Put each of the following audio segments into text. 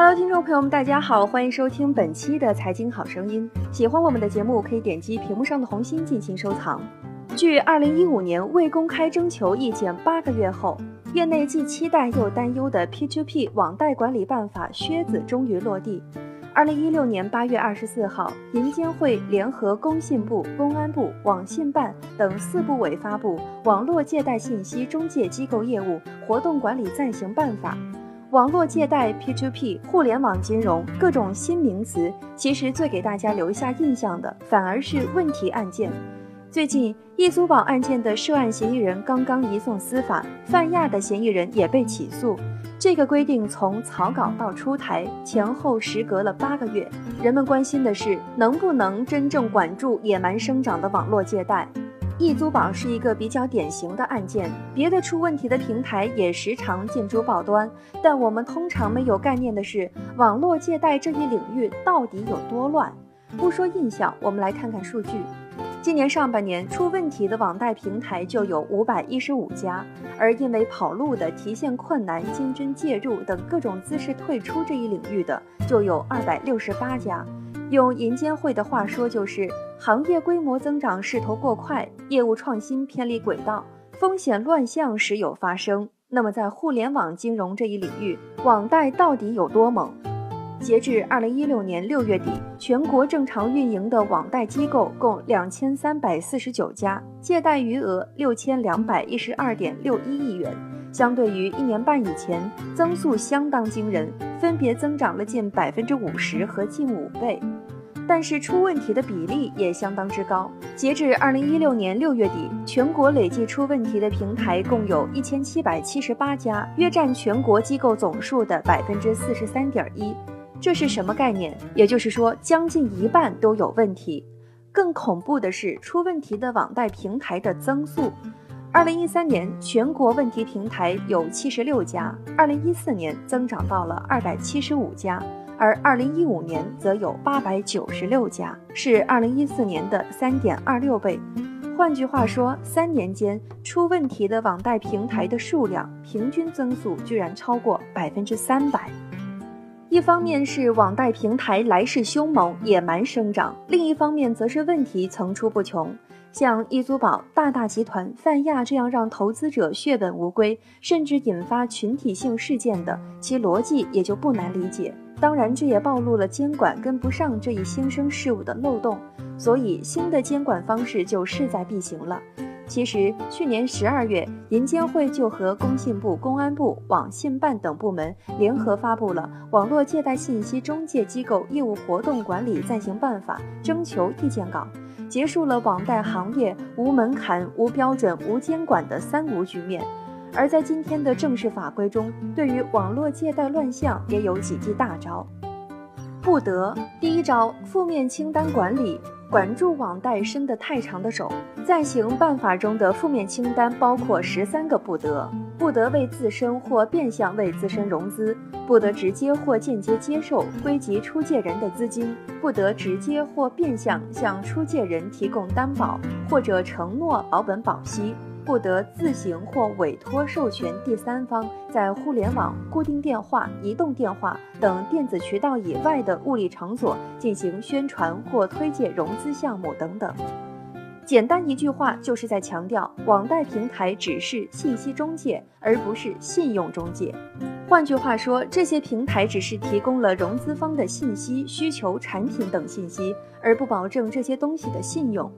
Hello，听众朋友们，大家好，欢迎收听本期的财经好声音。喜欢我们的节目，可以点击屏幕上的红心进行收藏。据二零一五年未公开征求意见八个月后，业内既期待又担忧的 P2P 网贷管理办法靴子终于落地。二零一六年八月二十四号，银监会联合工信部、公安部、网信办等四部委发布《网络借贷信息中介机构业务活动管理暂行办法》。网络借贷、P2P、互联网金融各种新名词，其实最给大家留下印象的，反而是问题案件。最近，易租宝案件的涉案嫌疑人刚刚移送司法，泛亚的嫌疑人也被起诉。这个规定从草稿到出台前后时隔了八个月，人们关心的是能不能真正管住野蛮生长的网络借贷。易租宝是一个比较典型的案件，别的出问题的平台也时常见诸报端，但我们通常没有概念的是网络借贷这一领域到底有多乱。不说印象，我们来看看数据。今年上半年出问题的网贷平台就有五百一十五家，而因为跑路的、提现困难、金针介入等各种姿势退出这一领域的就有二百六十八家。用银监会的话说，就是行业规模增长势头过快，业务创新偏离轨道，风险乱象时有发生。那么在互联网金融这一领域，网贷到底有多猛？截至二零一六年六月底，全国正常运营的网贷机构共两千三百四十九家，借贷余额六千两百一十二点六一亿元，相对于一年半以前，增速相当惊人，分别增长了近百分之五十和近五倍。但是出问题的比例也相当之高。截至二零一六年六月底，全国累计出问题的平台共有一千七百七十八家，约占全国机构总数的百分之四十三点一。这是什么概念？也就是说，将近一半都有问题。更恐怖的是，出问题的网贷平台的增速。二零一三年，全国问题平台有七十六家，二零一四年增长到了二百七十五家，而二零一五年则有八百九十六家，是二零一四年的三点二六倍。换句话说，三年间出问题的网贷平台的数量平均增速居然超过百分之三百。一方面是网贷平台来势凶猛、野蛮生长，另一方面则是问题层出不穷。像易租宝、大大集团、泛亚这样让投资者血本无归，甚至引发群体性事件的，其逻辑也就不难理解。当然，这也暴露了监管跟不上这一新生事物的漏洞，所以新的监管方式就势在必行了。其实，去年十二月，银监会就和工信部、公安部、网信办等部门联合发布了《网络借贷信息中介机构业务活动管理暂行办法》征求意见稿，结束了网贷行业无门槛、无标准、无监管的“三无”局面。而在今天的正式法规中，对于网络借贷乱象也有几记大招。不得，第一招，负面清单管理。管住网贷伸得太长的手，暂行办法中的负面清单包括十三个不得：不得为自身或变相为自身融资，不得直接或间接接受归集出借人的资金，不得直接或变相向出借人提供担保或者承诺保本保息。不得自行或委托授权第三方在互联网、固定电话、移动电话等电子渠道以外的物理场所进行宣传或推介融资项目等等。简单一句话，就是在强调网贷平台只是信息中介，而不是信用中介。换句话说，这些平台只是提供了融资方的信息、需求、产品等信息，而不保证这些东西的信用。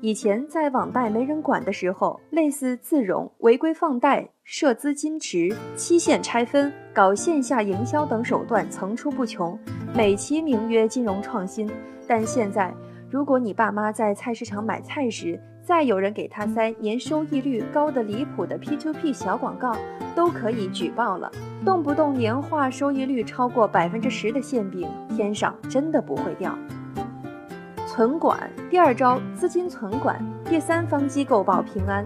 以前在网贷没人管的时候，类似自融、违规放贷、设资金池、期限拆分、搞线下营销等手段层出不穷，美其名曰金融创新。但现在，如果你爸妈在菜市场买菜时，再有人给他塞年收益率高的离谱的 P2P 小广告，都可以举报了。动不动年化收益率超过百分之十的馅饼，天上真的不会掉。存管第二招资金存管，第三方机构保平安。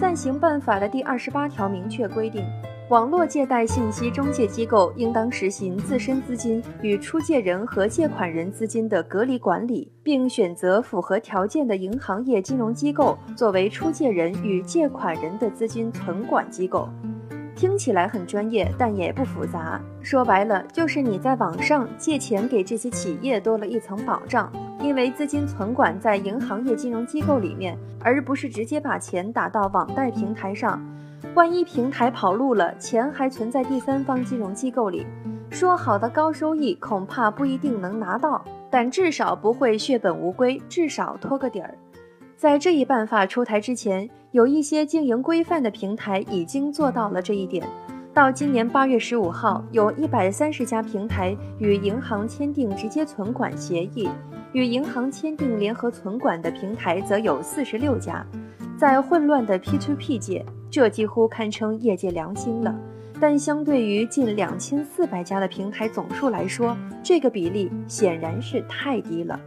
暂行办法的第二十八条明确规定，网络借贷信息中介机构应当实行自身资金与出借人和借款人资金的隔离管理，并选择符合条件的银行业金融机构作为出借人与借款人的资金存管机构。听起来很专业，但也不复杂。说白了，就是你在网上借钱给这些企业多了一层保障，因为资金存管在银行业金融机构里面，而不是直接把钱打到网贷平台上。万一平台跑路了，钱还存在第三方金融机构里，说好的高收益恐怕不一定能拿到，但至少不会血本无归，至少托个底儿。在这一办法出台之前，有一些经营规范的平台已经做到了这一点。到今年八月十五号，有一百三十家平台与银行签订直接存管协议，与银行签订联合存管的平台则有四十六家。在混乱的 P2P 界，这几乎堪称业界良心了。但相对于近两千四百家的平台总数来说，这个比例显然是太低了。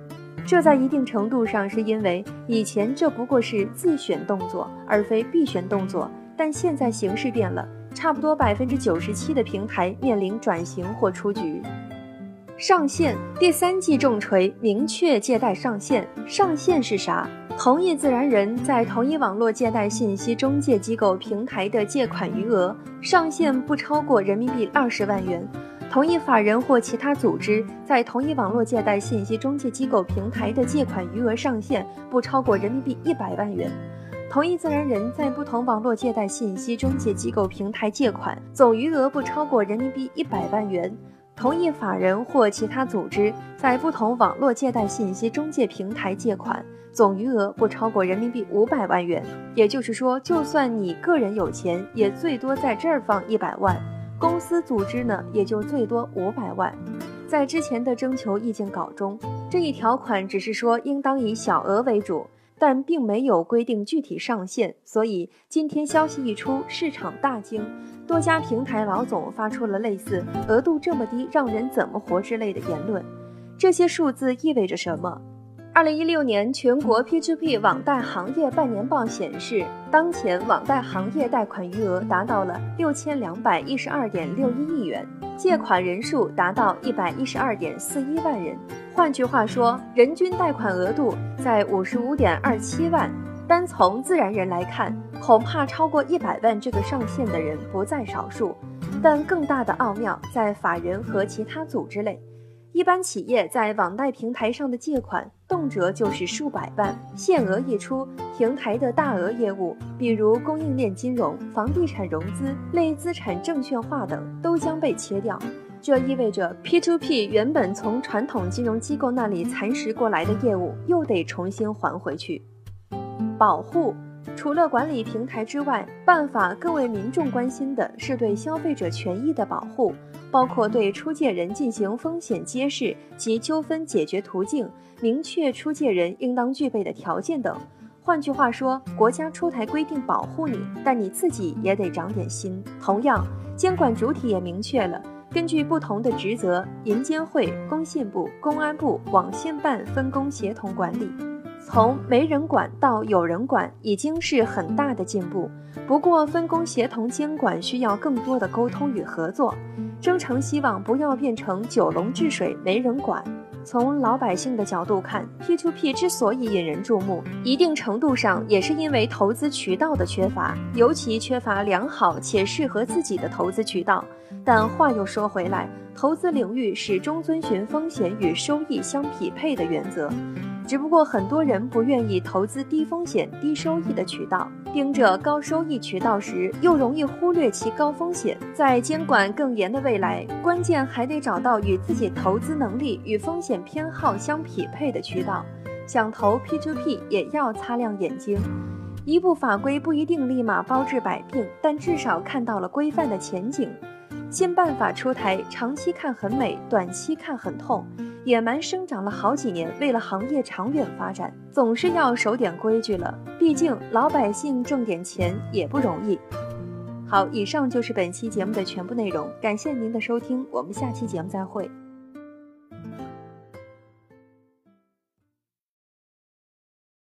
这在一定程度上是因为以前这不过是自选动作，而非必选动作。但现在形势变了，差不多百分之九十七的平台面临转型或出局。上线第三季重锤，明确借贷上限。上限是啥？同一自然人在同一网络借贷信息中介机构平台的借款余额上限不超过人民币二十万元。同一法人或其他组织在同一网络借贷信息中介机构平台的借款余额上限不超过人民币一百万元。同一自然人在不同网络借贷信息中介机构平台借款总余额不超过人民币一百万元。同一法人或其他组织在不同网络借贷信息中介平台借款总余额不超过人民币五百万元。也就是说，就算你个人有钱，也最多在这儿放一百万。公司组织呢，也就最多五百万。在之前的征求意见稿中，这一条款只是说应当以小额为主，但并没有规定具体上限。所以今天消息一出，市场大惊，多家平台老总发出了类似“额度这么低，让人怎么活”之类的言论。这些数字意味着什么？二零一六年全国 P2P 网贷行业半年报显示，当前网贷行业贷款余额达到了六千两百一十二点六一亿元，借款人数达到一百一十二点四一万人。换句话说，人均贷款额度在五十五点二七万。单从自然人来看，恐怕超过一百万这个上限的人不在少数。但更大的奥妙在法人和其他组织类。一般企业在网贷平台上的借款，动辄就是数百万，限额一出，平台的大额业务，比如供应链金融、房地产融资、类资产证券化等，都将被切掉。这意味着 P2P 原本从传统金融机构那里蚕食过来的业务，又得重新还回去。保护。除了管理平台之外，办法更为民众关心的是对消费者权益的保护，包括对出借人进行风险揭示及纠纷解决途径，明确出借人应当具备的条件等。换句话说，国家出台规定保护你，但你自己也得长点心。同样，监管主体也明确了，根据不同的职责，银监会、工信部、公安部、网信办分工协同管理。从没人管到有人管，已经是很大的进步。不过，分工协同监管需要更多的沟通与合作。征诚希望不要变成九龙治水没人管。从老百姓的角度看，P2P 之所以引人注目，一定程度上也是因为投资渠道的缺乏，尤其缺乏良好且适合自己的投资渠道。但话又说回来，投资领域始终遵循风险与收益相匹配的原则。只不过很多人不愿意投资低风险低收益的渠道，盯着高收益渠道时，又容易忽略其高风险。在监管更严的未来，关键还得找到与自己投资能力与风险偏好相匹配的渠道。想投 P2P 也要擦亮眼睛，一部法规不一定立马包治百病，但至少看到了规范的前景。新办法出台，长期看很美，短期看很痛。野蛮生长了好几年，为了行业长远发展，总是要守点规矩了。毕竟老百姓挣点钱也不容易。好，以上就是本期节目的全部内容，感谢您的收听，我们下期节目再会。